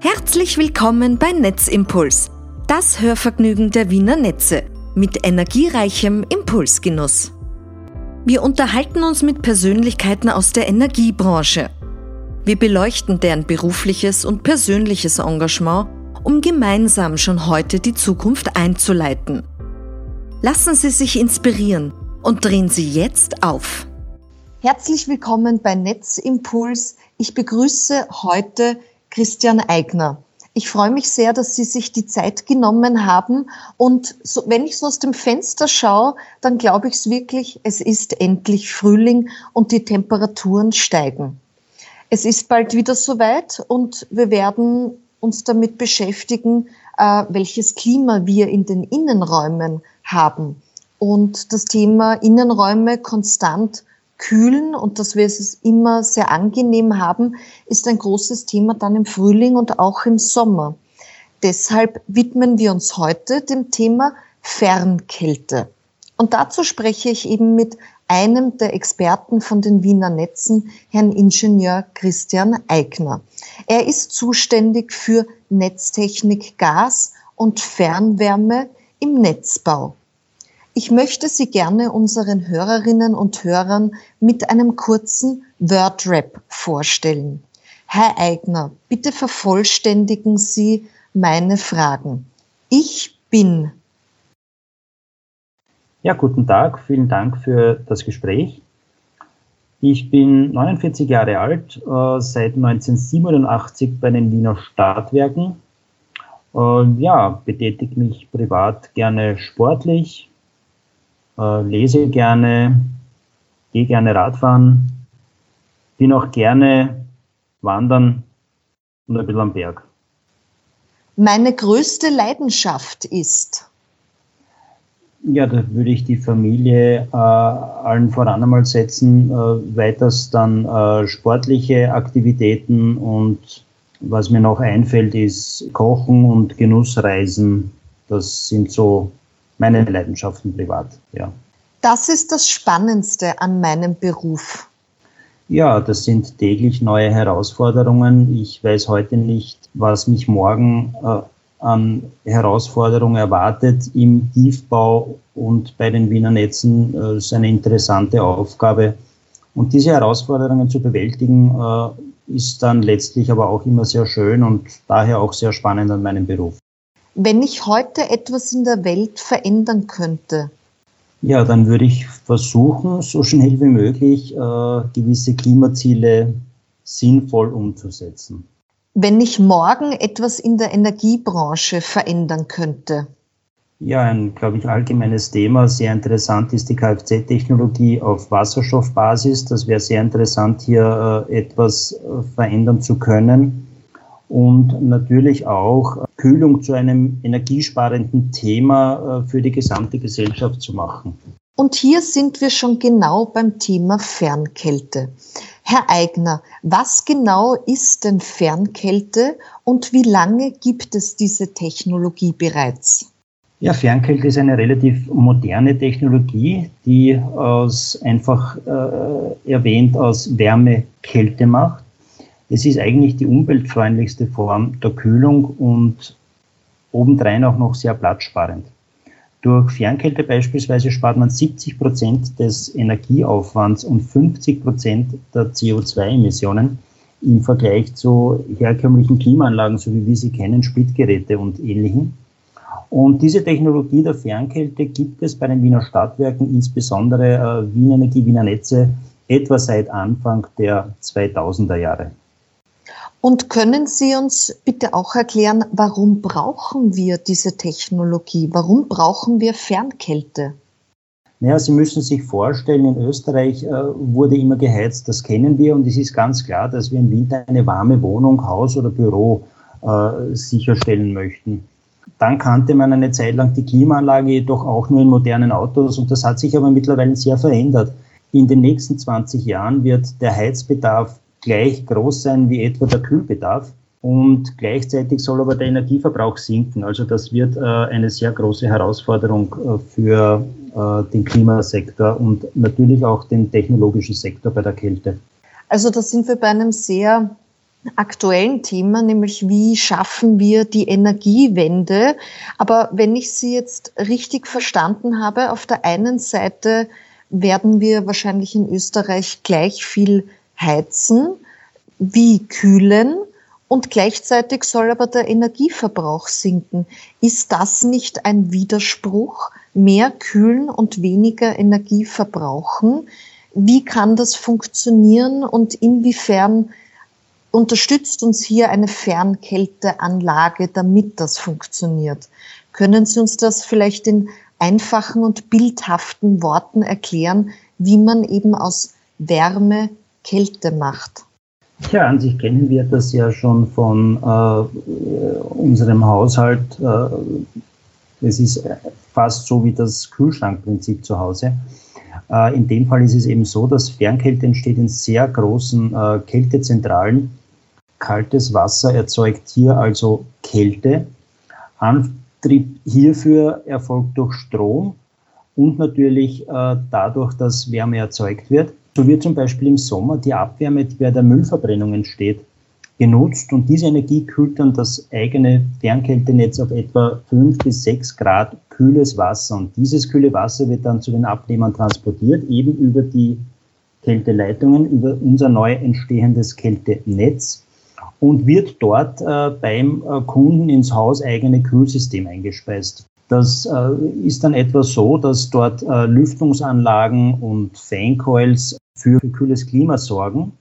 Herzlich willkommen bei Netzimpuls, das Hörvergnügen der Wiener Netze mit energiereichem Impulsgenuss. Wir unterhalten uns mit Persönlichkeiten aus der Energiebranche. Wir beleuchten deren berufliches und persönliches Engagement, um gemeinsam schon heute die Zukunft einzuleiten. Lassen Sie sich inspirieren und drehen Sie jetzt auf. Herzlich willkommen bei Netzimpuls. Ich begrüße heute Christian Eigner. Ich freue mich sehr, dass Sie sich die Zeit genommen haben. Und so, wenn ich so aus dem Fenster schaue, dann glaube ich es wirklich, es ist endlich Frühling und die Temperaturen steigen. Es ist bald wieder soweit und wir werden uns damit beschäftigen, äh, welches Klima wir in den Innenräumen haben. Und das Thema Innenräume konstant kühlen und dass wir es immer sehr angenehm haben, ist ein großes Thema dann im Frühling und auch im Sommer. Deshalb widmen wir uns heute dem Thema Fernkälte. Und dazu spreche ich eben mit einem der Experten von den Wiener Netzen, Herrn Ingenieur Christian Eigner. Er ist zuständig für Netztechnik Gas und Fernwärme im Netzbau. Ich möchte Sie gerne unseren Hörerinnen und Hörern mit einem kurzen Wordrap vorstellen. Herr Eigner, bitte vervollständigen Sie meine Fragen. Ich bin. Ja, guten Tag. Vielen Dank für das Gespräch. Ich bin 49 Jahre alt, äh, seit 1987 bei den Wiener Stadtwerken. Äh, ja, betätige mich privat gerne sportlich, äh, lese gerne, gehe gerne Radfahren, bin auch gerne wandern und ein bisschen am Berg. Meine größte Leidenschaft ist? Ja, da würde ich die Familie äh, allen voran einmal setzen, äh, weiters dann äh, sportliche Aktivitäten und was mir noch einfällt, ist Kochen und Genussreisen. Das sind so meine Leidenschaften privat, ja. Das ist das Spannendste an meinem Beruf. Ja, das sind täglich neue Herausforderungen. Ich weiß heute nicht, was mich morgen äh, an Herausforderungen erwartet. Im Tiefbau und bei den Wiener Netzen äh, ist eine interessante Aufgabe. Und diese Herausforderungen zu bewältigen, äh, ist dann letztlich aber auch immer sehr schön und daher auch sehr spannend an meinem Beruf. Wenn ich heute etwas in der Welt verändern könnte? Ja, dann würde ich versuchen, so schnell wie möglich äh, gewisse Klimaziele sinnvoll umzusetzen. Wenn ich morgen etwas in der Energiebranche verändern könnte? Ja, ein, glaube ich, allgemeines Thema. Sehr interessant ist die Kfz-Technologie auf Wasserstoffbasis. Das wäre sehr interessant, hier äh, etwas äh, verändern zu können und natürlich auch Kühlung zu einem energiesparenden Thema äh, für die gesamte Gesellschaft zu machen. Und hier sind wir schon genau beim Thema Fernkälte. Herr Eigner, was genau ist denn Fernkälte und wie lange gibt es diese Technologie bereits? Ja, Fernkälte ist eine relativ moderne Technologie, die aus einfach äh, erwähnt aus Wärme Kälte macht. Es ist eigentlich die umweltfreundlichste Form der Kühlung und obendrein auch noch sehr platzsparend. Durch Fernkälte beispielsweise spart man 70 Prozent des Energieaufwands und 50 Prozent der CO2-Emissionen im Vergleich zu herkömmlichen Klimaanlagen, so wie wir sie kennen, Splitgeräte und ähnlichen. Und diese Technologie der Fernkälte gibt es bei den Wiener Stadtwerken, insbesondere äh, Wien Energie, Wiener Netze, etwa seit Anfang der 2000er Jahre. Und können Sie uns bitte auch erklären, warum brauchen wir diese Technologie? Warum brauchen wir Fernkälte? Naja, Sie müssen sich vorstellen, in Österreich äh, wurde immer geheizt, das kennen wir und es ist ganz klar, dass wir im Winter eine warme Wohnung, Haus oder Büro äh, sicherstellen möchten. Dann kannte man eine Zeit lang die Klimaanlage jedoch auch nur in modernen Autos und das hat sich aber mittlerweile sehr verändert. In den nächsten 20 Jahren wird der Heizbedarf gleich groß sein wie etwa der Kühlbedarf. Und gleichzeitig soll aber der Energieverbrauch sinken. Also das wird äh, eine sehr große Herausforderung äh, für äh, den Klimasektor und natürlich auch den technologischen Sektor bei der Kälte. Also da sind wir bei einem sehr aktuellen Thema, nämlich wie schaffen wir die Energiewende. Aber wenn ich Sie jetzt richtig verstanden habe, auf der einen Seite werden wir wahrscheinlich in Österreich gleich viel heizen wie kühlen und gleichzeitig soll aber der Energieverbrauch sinken. Ist das nicht ein Widerspruch? Mehr kühlen und weniger Energie verbrauchen? Wie kann das funktionieren und inwiefern unterstützt uns hier eine Fernkälteanlage, damit das funktioniert? Können Sie uns das vielleicht in einfachen und bildhaften Worten erklären, wie man eben aus Wärme Kälte macht? Ja, an sich kennen wir das ja schon von äh, unserem Haushalt. Äh, es ist fast so wie das Kühlschrankprinzip zu Hause. Äh, in dem Fall ist es eben so, dass Fernkälte entsteht in sehr großen äh, Kältezentralen. Kaltes Wasser erzeugt hier also Kälte. Antrieb hierfür erfolgt durch Strom und natürlich äh, dadurch, dass Wärme erzeugt wird. So wird zum Beispiel im Sommer die Abwärme, die bei der Müllverbrennung entsteht, genutzt und diese Energie kühlt dann das eigene Fernkältenetz auf etwa 5 bis 6 Grad kühles Wasser. Und dieses kühle Wasser wird dann zu den Abnehmern transportiert, eben über die Kälteleitungen, über unser neu entstehendes Kältenetz und wird dort äh, beim äh, Kunden ins Haus eigene Kühlsystem eingespeist. Das äh, ist dann etwa so, dass dort äh, Lüftungsanlagen und Fancoils für kühles Klima sorgen.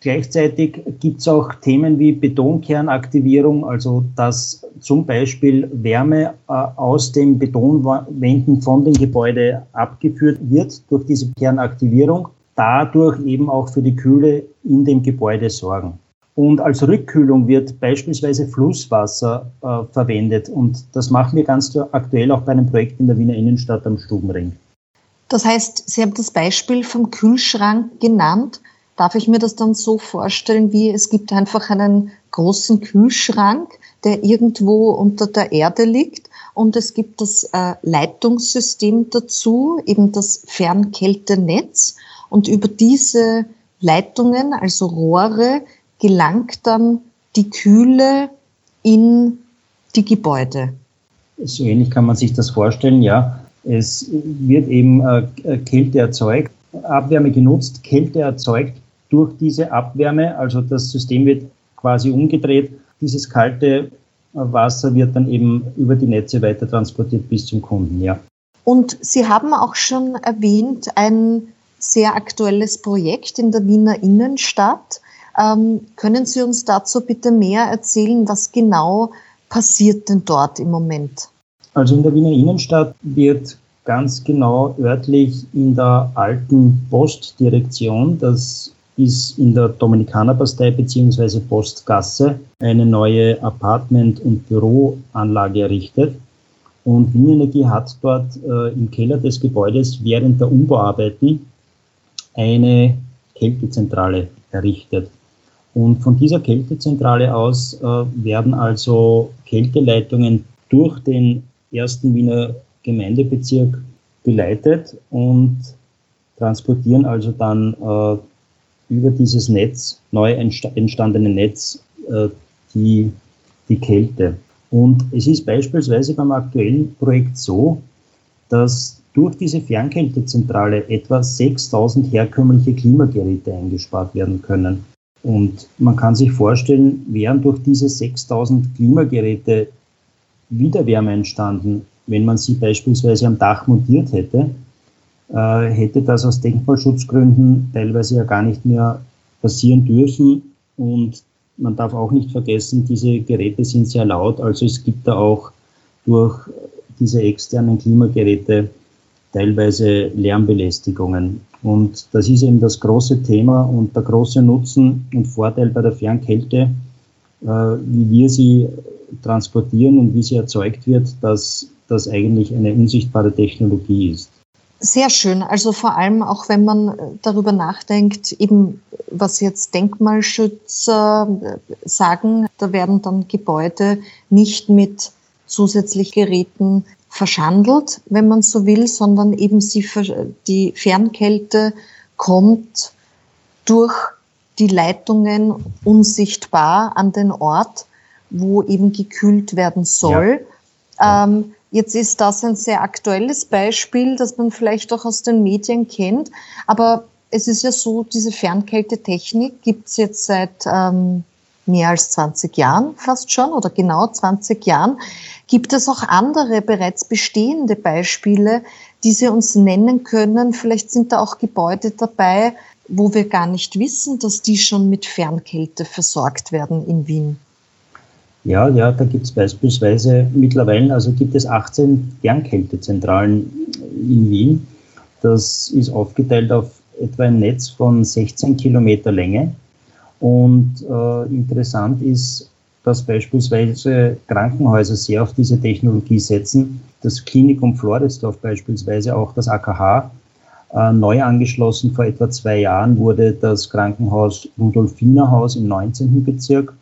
Gleichzeitig gibt es auch Themen wie Betonkernaktivierung, also dass zum Beispiel Wärme äh, aus den Betonwänden von dem Gebäude abgeführt wird durch diese Kernaktivierung, dadurch eben auch für die Kühle in dem Gebäude sorgen. Und als Rückkühlung wird beispielsweise Flusswasser äh, verwendet. Und das machen wir ganz aktuell auch bei einem Projekt in der Wiener Innenstadt am Stubenring. Das heißt, Sie haben das Beispiel vom Kühlschrank genannt. Darf ich mir das dann so vorstellen, wie es gibt einfach einen großen Kühlschrank, der irgendwo unter der Erde liegt und es gibt das äh, Leitungssystem dazu, eben das Fernkältenetz und über diese Leitungen, also Rohre, gelangt dann die Kühle in die Gebäude. So ähnlich kann man sich das vorstellen, ja. Es wird eben äh, Kälte erzeugt, Abwärme genutzt, Kälte erzeugt durch diese Abwärme. Also das System wird quasi umgedreht. Dieses kalte Wasser wird dann eben über die Netze weiter transportiert bis zum Kunden, ja. Und Sie haben auch schon erwähnt, ein sehr aktuelles Projekt in der Wiener Innenstadt. Ähm, können Sie uns dazu bitte mehr erzählen, was genau passiert denn dort im Moment? Also in der Wiener Innenstadt wird ganz genau örtlich in der alten Postdirektion, das ist in der Dominikanerpastei bzw. Postgasse, eine neue Apartment- und Büroanlage errichtet. Und Wien Energie hat dort äh, im Keller des Gebäudes während der Umbauarbeiten eine Kältezentrale errichtet. Und von dieser Kältezentrale aus äh, werden also Kälteleitungen durch den ersten Wiener Gemeindebezirk geleitet und transportieren also dann äh, über dieses Netz, neu entstandene Netz, äh, die, die Kälte. Und es ist beispielsweise beim aktuellen Projekt so, dass durch diese Fernkältezentrale etwa 6000 herkömmliche Klimageräte eingespart werden können. Und man kann sich vorstellen, wären durch diese 6000 Klimageräte Wiederwärme entstanden, wenn man sie beispielsweise am Dach montiert hätte, äh, hätte das aus Denkmalschutzgründen teilweise ja gar nicht mehr passieren dürfen. Und man darf auch nicht vergessen, diese Geräte sind sehr laut, also es gibt da auch durch diese externen Klimageräte teilweise Lärmbelästigungen. Und das ist eben das große Thema und der große Nutzen und Vorteil bei der Fernkälte, äh, wie wir sie transportieren und wie sie erzeugt wird, dass das eigentlich eine unsichtbare Technologie ist. Sehr schön. Also vor allem auch, wenn man darüber nachdenkt, eben was jetzt Denkmalschützer sagen, da werden dann Gebäude nicht mit zusätzlich Geräten verschandelt, wenn man so will, sondern eben sie, die Fernkälte kommt durch die Leitungen unsichtbar an den Ort, wo eben gekühlt werden soll. Ja. Ähm, jetzt ist das ein sehr aktuelles Beispiel, das man vielleicht auch aus den Medien kennt. Aber es ist ja so, diese Fernkältetechnik gibt es jetzt seit ähm, mehr als 20 Jahren fast schon oder genau 20 Jahren. Gibt es auch andere bereits bestehende Beispiele, die Sie uns nennen können? Vielleicht sind da auch Gebäude dabei, wo wir gar nicht wissen, dass die schon mit Fernkälte versorgt werden in Wien. Ja, ja, da gibt es beispielsweise mittlerweile, also gibt es 18 Fernkältezentralen in Wien. Das ist aufgeteilt auf etwa ein Netz von 16 Kilometer Länge. Und äh, interessant ist, dass beispielsweise Krankenhäuser sehr auf diese Technologie setzen. Das Klinikum Floridsdorf beispielsweise, auch das AKH, äh, neu angeschlossen vor etwa zwei Jahren wurde das Krankenhaus Rudolfinerhaus im 19. Bezirk.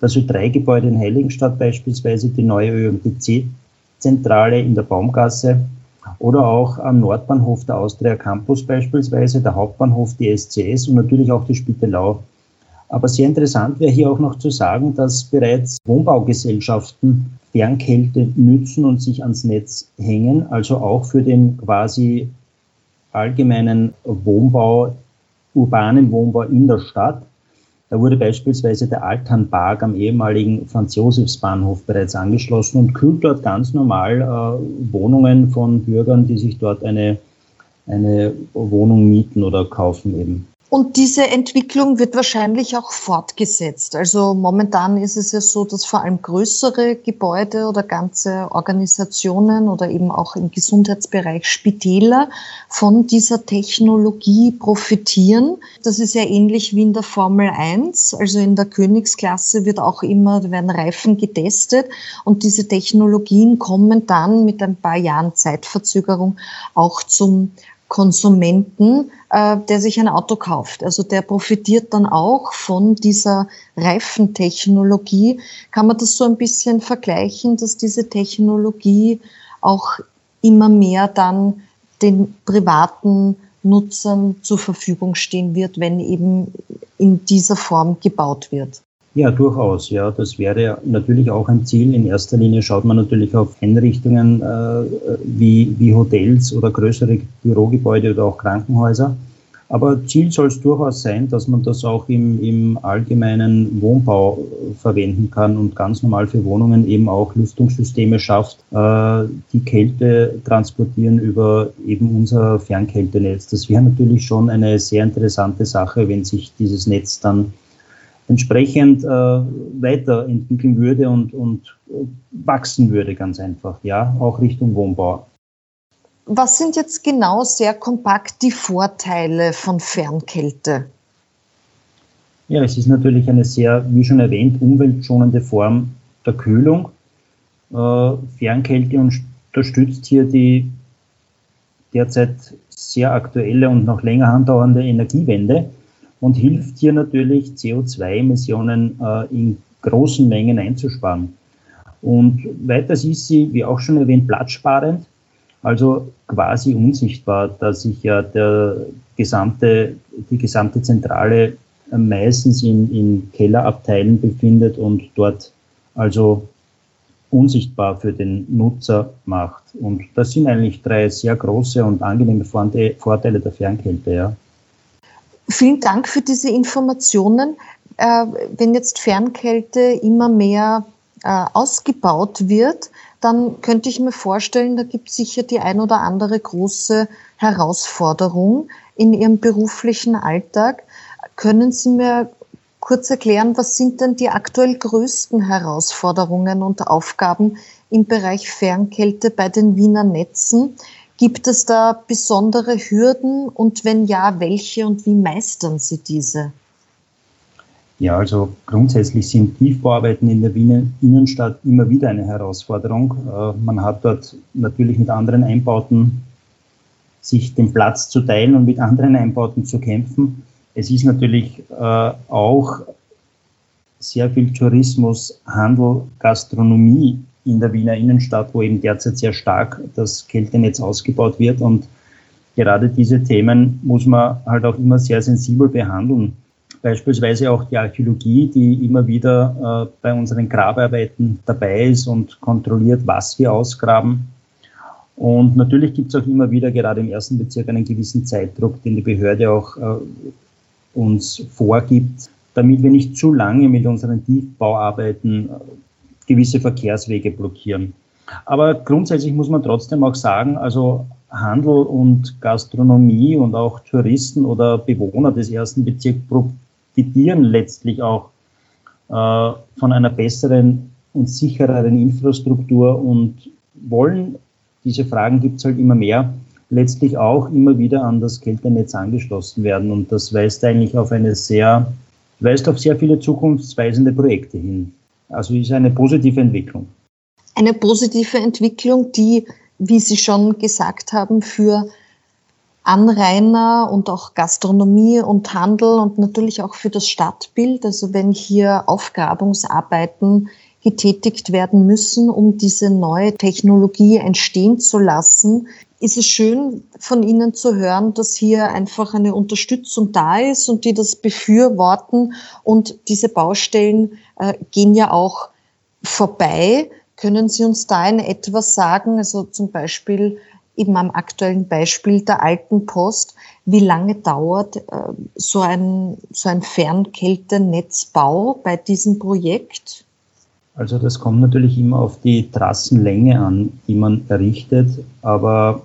Das Ö3-Gebäude in Heiligenstadt beispielsweise, die neue ÖMTC-Zentrale in der Baumgasse oder auch am Nordbahnhof der Austria Campus beispielsweise, der Hauptbahnhof, die SCS und natürlich auch die Spittelau. Aber sehr interessant wäre hier auch noch zu sagen, dass bereits Wohnbaugesellschaften Fernkälte nützen und sich ans Netz hängen, also auch für den quasi allgemeinen Wohnbau, urbanen Wohnbau in der Stadt. Da wurde beispielsweise der Alternpark am ehemaligen Franz-Josefs-Bahnhof bereits angeschlossen und kühlt dort ganz normal äh, Wohnungen von Bürgern, die sich dort eine, eine Wohnung mieten oder kaufen eben. Und diese Entwicklung wird wahrscheinlich auch fortgesetzt. Also momentan ist es ja so, dass vor allem größere Gebäude oder ganze Organisationen oder eben auch im Gesundheitsbereich Spitäler von dieser Technologie profitieren. Das ist ja ähnlich wie in der Formel 1. Also in der Königsklasse wird auch immer, werden Reifen getestet und diese Technologien kommen dann mit ein paar Jahren Zeitverzögerung auch zum Konsumenten, äh, der sich ein Auto kauft. Also der profitiert dann auch von dieser Reifentechnologie. Kann man das so ein bisschen vergleichen, dass diese Technologie auch immer mehr dann den privaten Nutzern zur Verfügung stehen wird, wenn eben in dieser Form gebaut wird? Ja, durchaus. Ja, das wäre natürlich auch ein Ziel. In erster Linie schaut man natürlich auf Einrichtungen äh, wie, wie Hotels oder größere Bürogebäude oder auch Krankenhäuser. Aber Ziel soll es durchaus sein, dass man das auch im, im allgemeinen Wohnbau verwenden kann und ganz normal für Wohnungen eben auch Lüftungssysteme schafft, äh, die Kälte transportieren über eben unser Fernkältenetz. Das wäre natürlich schon eine sehr interessante Sache, wenn sich dieses Netz dann entsprechend äh, weiterentwickeln würde und, und äh, wachsen würde, ganz einfach, ja, auch Richtung Wohnbau. Was sind jetzt genau sehr kompakt die Vorteile von Fernkälte? Ja, es ist natürlich eine sehr, wie schon erwähnt, umweltschonende Form der Kühlung. Äh, Fernkälte unterstützt hier die derzeit sehr aktuelle und noch länger andauernde Energiewende und hilft hier natürlich CO2-Emissionen äh, in großen Mengen einzusparen. Und weiters ist sie, wie auch schon erwähnt, platzsparend, also quasi unsichtbar, da sich ja der gesamte, die gesamte Zentrale meistens in, in Kellerabteilen befindet und dort also unsichtbar für den Nutzer macht. Und das sind eigentlich drei sehr große und angenehme Vorteile der Fernkälte. Ja. Vielen Dank für diese Informationen. Äh, wenn jetzt Fernkälte immer mehr äh, ausgebaut wird, dann könnte ich mir vorstellen, da gibt es sicher die ein oder andere große Herausforderung in Ihrem beruflichen Alltag. Können Sie mir kurz erklären, was sind denn die aktuell größten Herausforderungen und Aufgaben im Bereich Fernkälte bei den Wiener Netzen? Gibt es da besondere Hürden und wenn ja, welche und wie meistern Sie diese? Ja, also grundsätzlich sind Tiefbauarbeiten in der Wiener Innenstadt immer wieder eine Herausforderung. Äh, man hat dort natürlich mit anderen Einbauten sich den Platz zu teilen und mit anderen Einbauten zu kämpfen. Es ist natürlich äh, auch sehr viel Tourismus, Handel, Gastronomie in der Wiener Innenstadt, wo eben derzeit sehr stark das Kältenetz ausgebaut wird. Und gerade diese Themen muss man halt auch immer sehr sensibel behandeln. Beispielsweise auch die Archäologie, die immer wieder äh, bei unseren Grabarbeiten dabei ist und kontrolliert, was wir ausgraben. Und natürlich gibt es auch immer wieder, gerade im ersten Bezirk, einen gewissen Zeitdruck, den die Behörde auch äh, uns vorgibt, damit wir nicht zu lange mit unseren Tiefbauarbeiten äh, gewisse Verkehrswege blockieren. Aber grundsätzlich muss man trotzdem auch sagen, also Handel und Gastronomie und auch Touristen oder Bewohner des ersten Bezirks profitieren letztlich auch äh, von einer besseren und sichereren Infrastruktur und wollen, diese Fragen gibt es halt immer mehr, letztlich auch immer wieder an das Kältenetz angeschlossen werden. Und das weist eigentlich auf eine sehr, weist auf sehr viele zukunftsweisende Projekte hin. Also ist eine positive Entwicklung. Eine positive Entwicklung, die, wie Sie schon gesagt haben, für Anrainer und auch Gastronomie und Handel und natürlich auch für das Stadtbild. Also wenn hier Aufgrabungsarbeiten getätigt werden müssen, um diese neue Technologie entstehen zu lassen, ist es schön von Ihnen zu hören, dass hier einfach eine Unterstützung da ist und die das befürworten. Und diese Baustellen äh, gehen ja auch vorbei. Können Sie uns da in etwas sagen? Also zum Beispiel eben am aktuellen Beispiel der alten Post, wie lange dauert äh, so ein, so ein Fernkältenetzbau bei diesem Projekt? Also das kommt natürlich immer auf die Trassenlänge an, die man errichtet, aber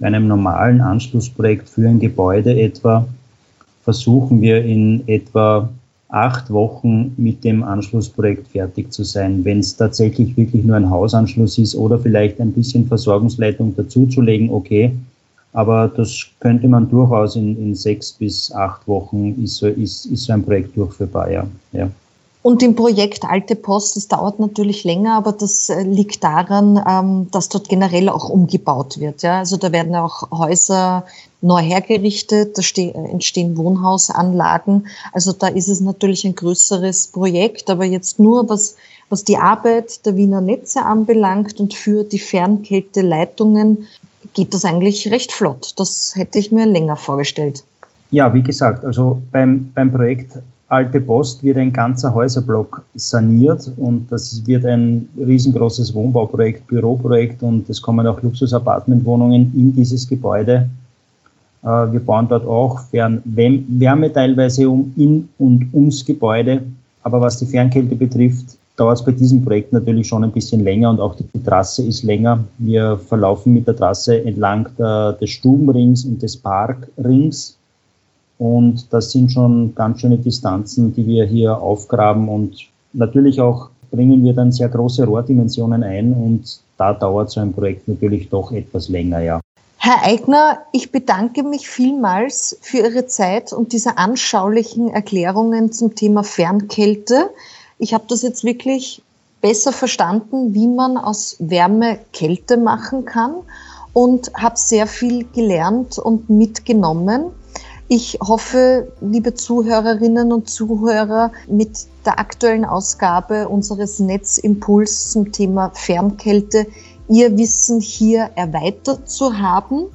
bei einem normalen Anschlussprojekt für ein Gebäude etwa versuchen wir in etwa acht Wochen mit dem Anschlussprojekt fertig zu sein. Wenn es tatsächlich wirklich nur ein Hausanschluss ist oder vielleicht ein bisschen Versorgungsleitung dazuzulegen, okay. Aber das könnte man durchaus in, in sechs bis acht Wochen ist so, ist, ist so ein Projekt durchführbar, ja. ja. Und im Projekt Alte Post, das dauert natürlich länger, aber das äh, liegt daran, ähm, dass dort generell auch umgebaut wird. Also da werden auch Häuser neu hergerichtet, da entstehen Wohnhausanlagen. Also da ist es natürlich ein größeres Projekt, aber jetzt nur was, was die Arbeit der Wiener Netze anbelangt und für die Fernkälteleitungen geht das eigentlich recht flott. Das hätte ich mir länger vorgestellt. Ja, wie gesagt, also beim, beim Projekt Alte Post wird ein ganzer Häuserblock saniert und das wird ein riesengroßes Wohnbauprojekt, Büroprojekt und es kommen auch Luxus-Apartmentwohnungen in dieses Gebäude. Äh, wir bauen dort auch Fern Wärme teilweise um in und ums Gebäude. Aber was die Fernkälte betrifft, dauert es bei diesem Projekt natürlich schon ein bisschen länger und auch die Trasse ist länger. Wir verlaufen mit der Trasse entlang der, des Stubenrings und des Parkrings und das sind schon ganz schöne Distanzen, die wir hier aufgraben. Und natürlich auch bringen wir dann sehr große Rohrdimensionen ein. Und da dauert so ein Projekt natürlich doch etwas länger, ja. Herr Eigner, ich bedanke mich vielmals für Ihre Zeit und diese anschaulichen Erklärungen zum Thema Fernkälte. Ich habe das jetzt wirklich besser verstanden, wie man aus Wärme Kälte machen kann und habe sehr viel gelernt und mitgenommen. Ich hoffe, liebe Zuhörerinnen und Zuhörer, mit der aktuellen Ausgabe unseres Netzimpuls zum Thema Fernkälte Ihr Wissen hier erweitert zu haben.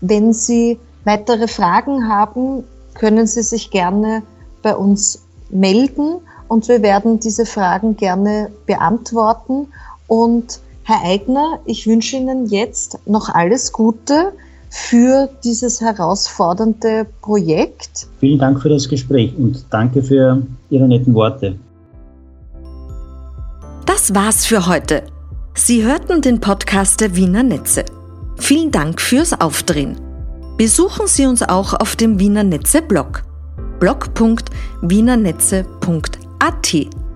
Wenn Sie weitere Fragen haben, können Sie sich gerne bei uns melden und wir werden diese Fragen gerne beantworten. Und Herr Eigner, ich wünsche Ihnen jetzt noch alles Gute für dieses herausfordernde Projekt. Vielen Dank für das Gespräch und danke für Ihre netten Worte. Das war's für heute. Sie hörten den Podcast der Wiener Netze. Vielen Dank fürs Aufdrehen. Besuchen Sie uns auch auf dem Wiener Netze Blog blog.wienernetze.at.